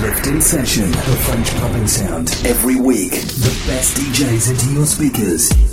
Lift Session, the French pumping sound. Every week, the best DJs into your speakers.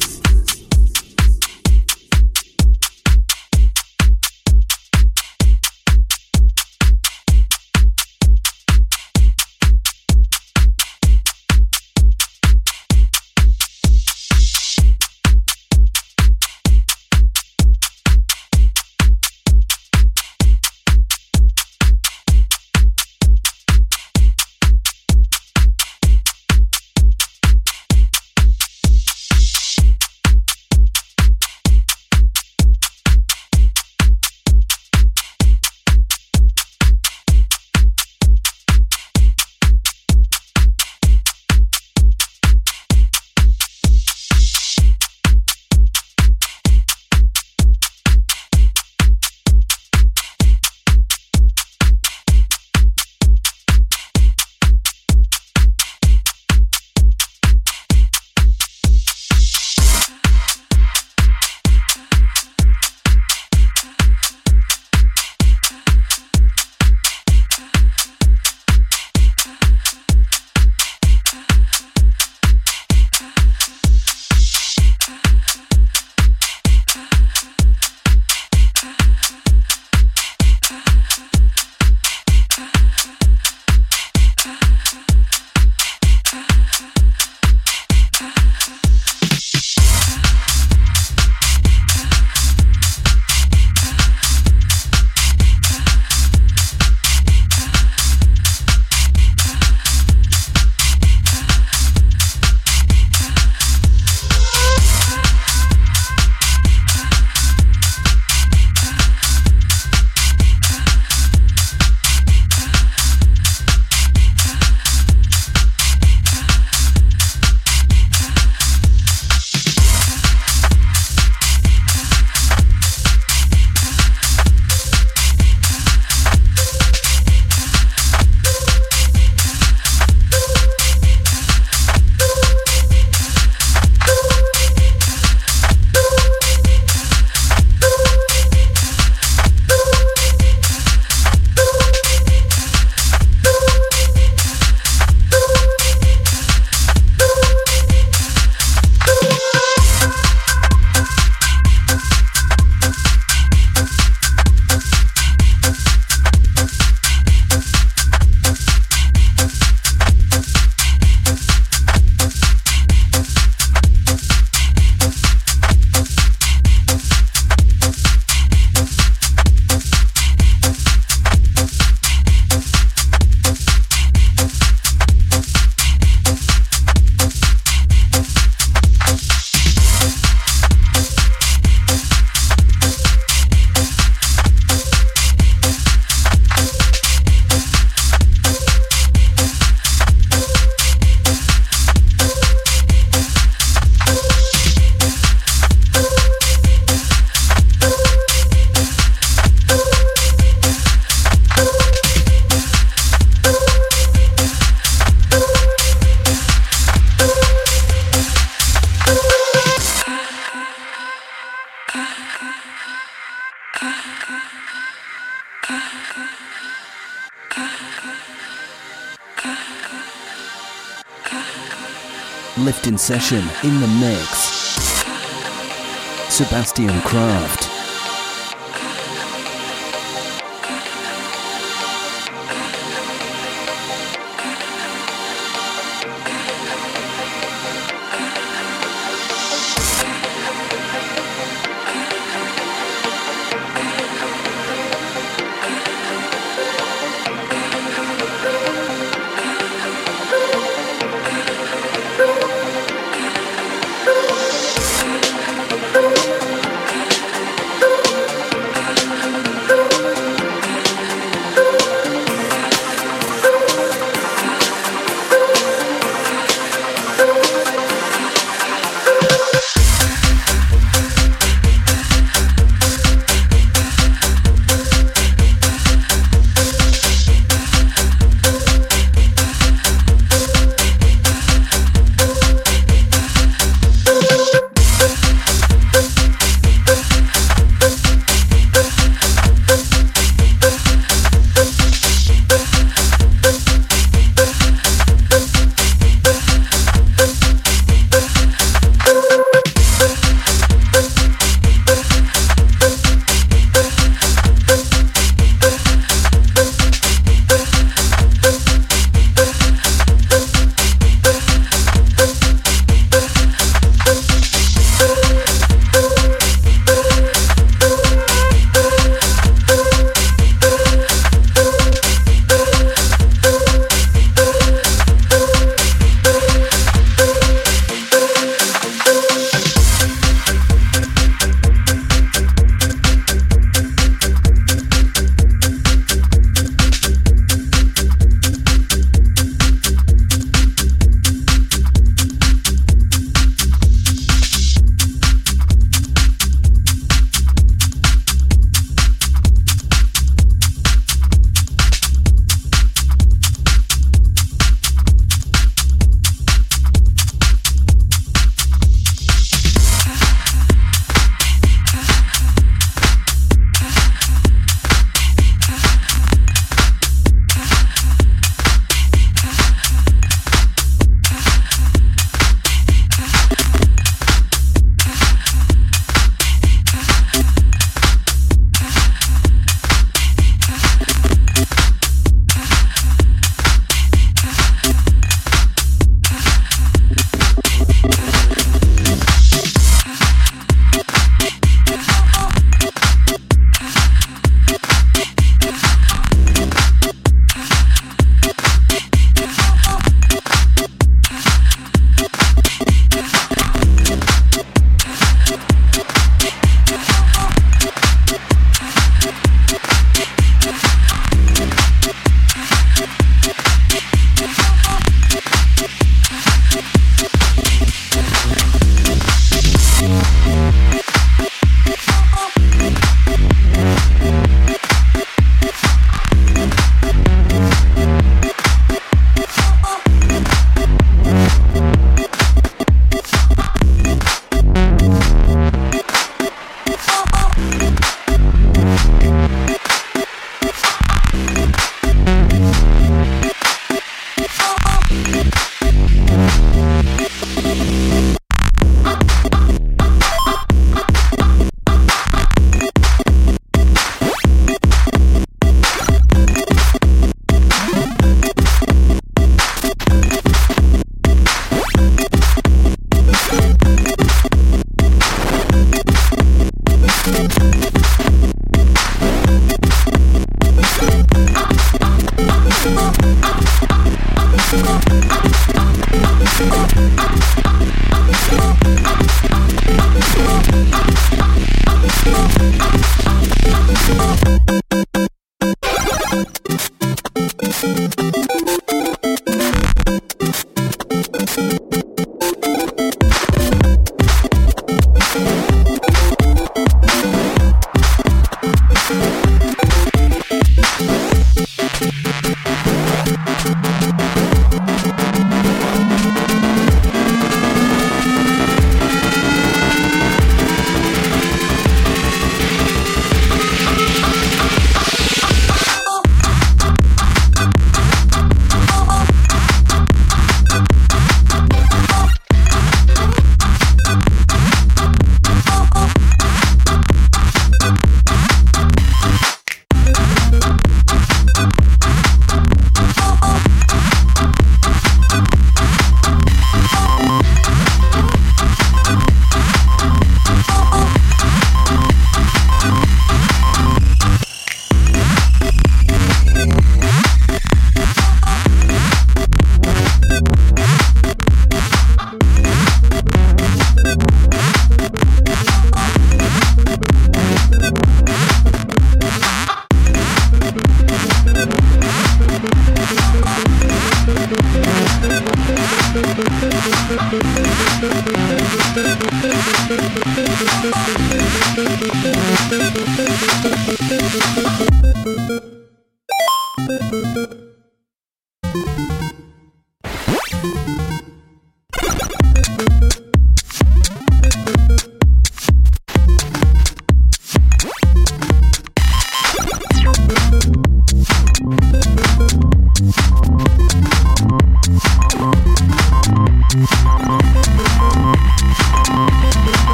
Lift Session in the mix. Sebastian Kraft.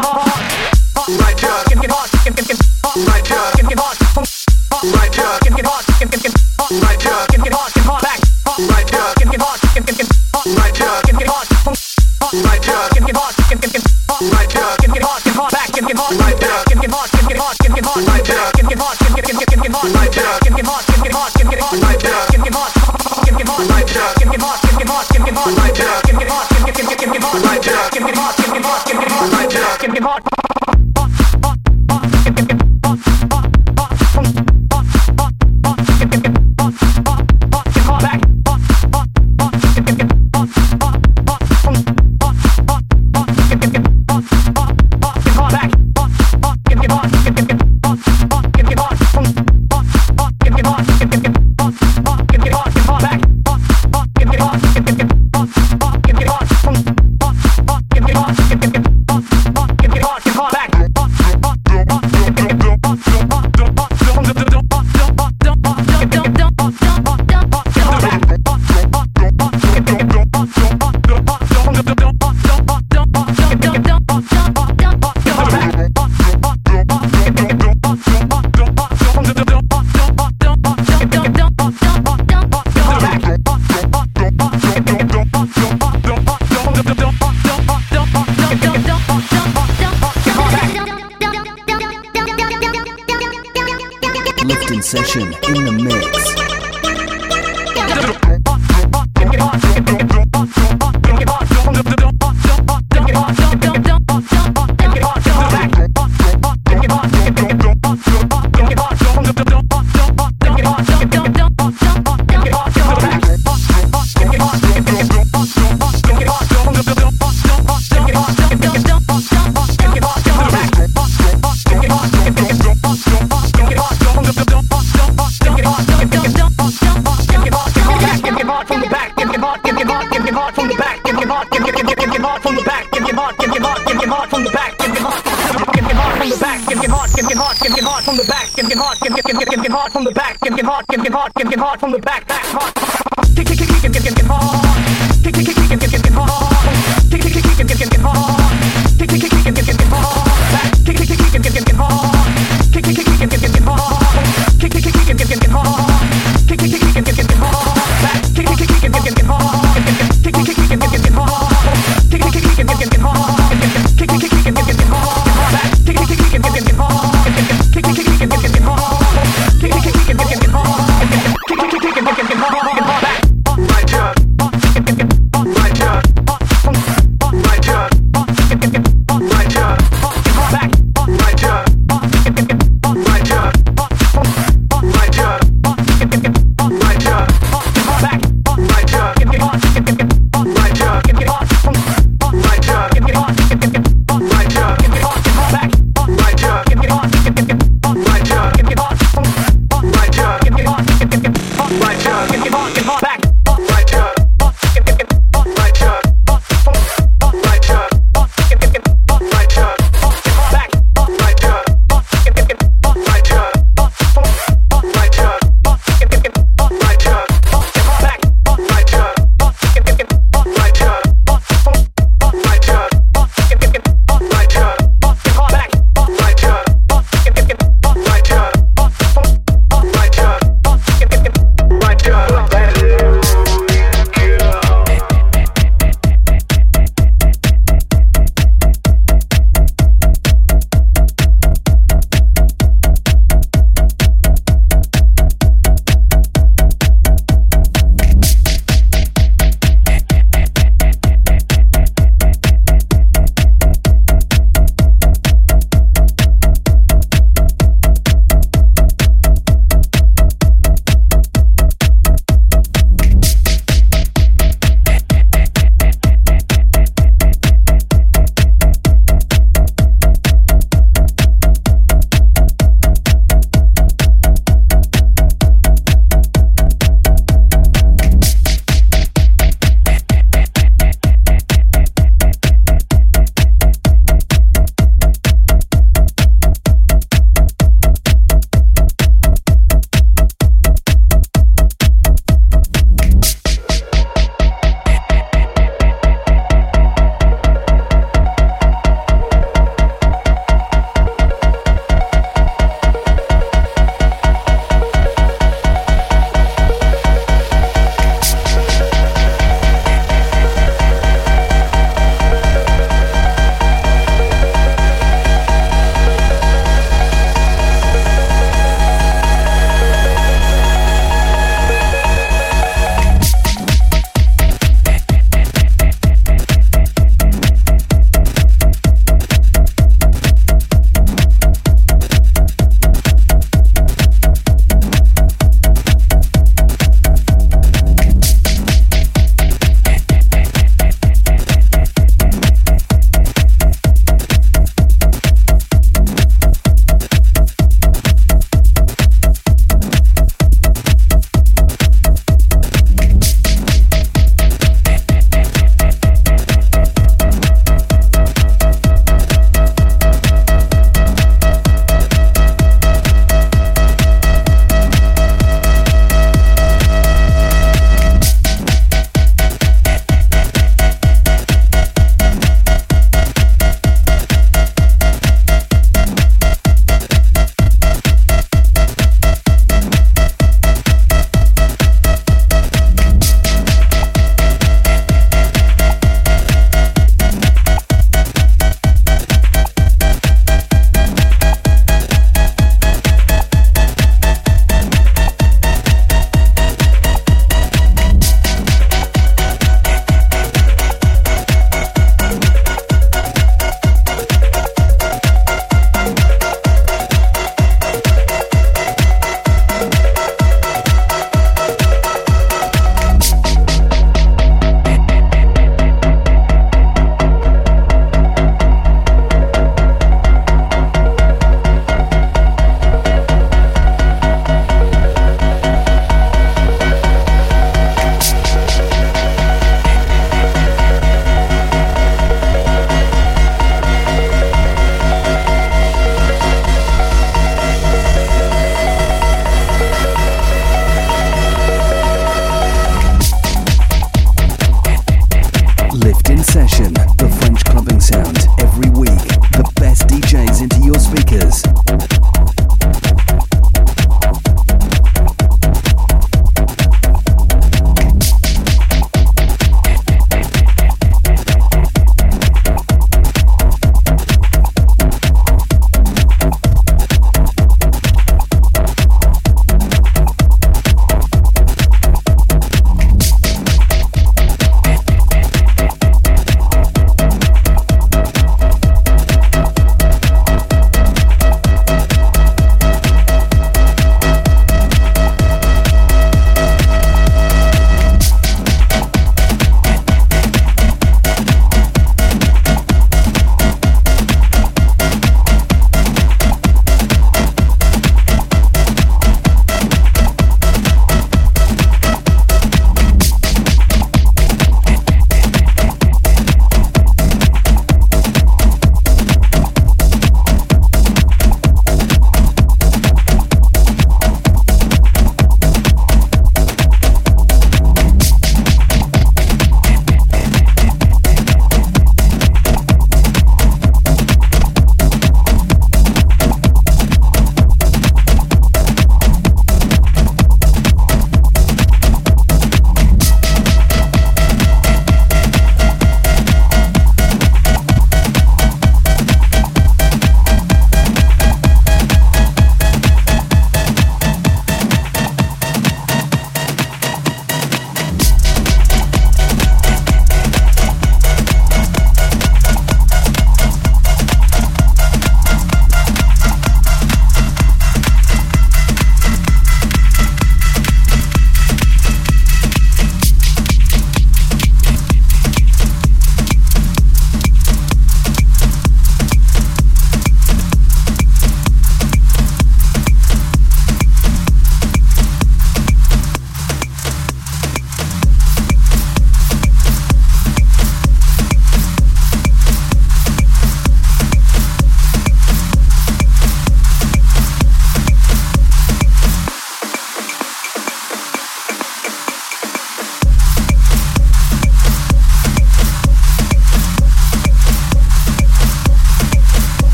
rock. Right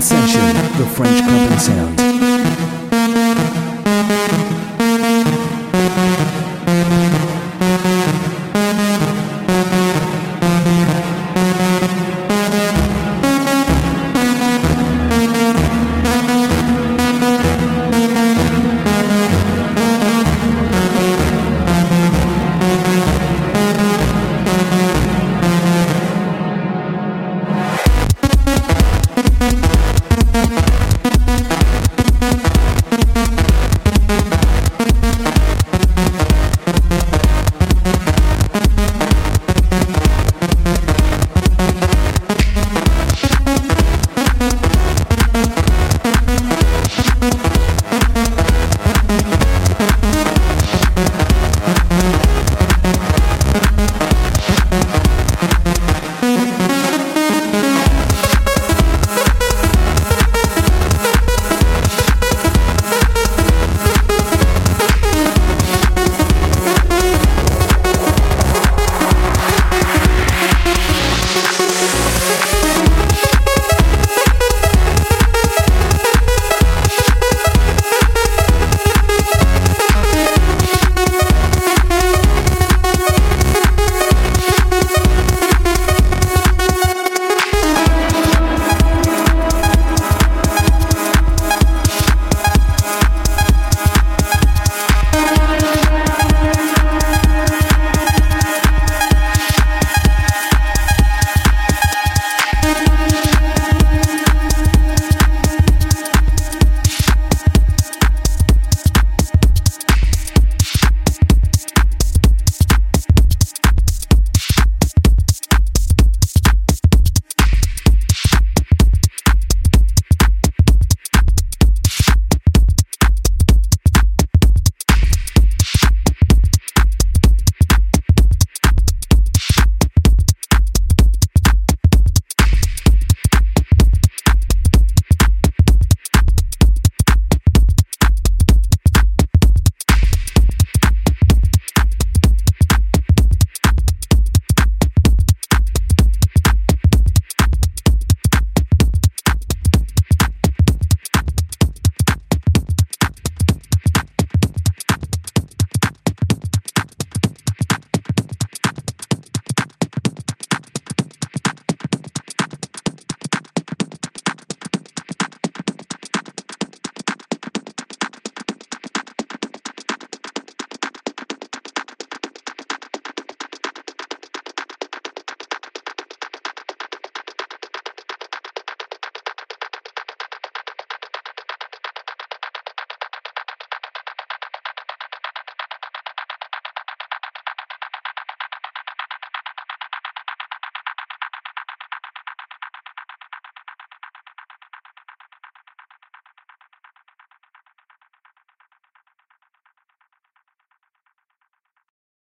session. The French Clubbing Sound.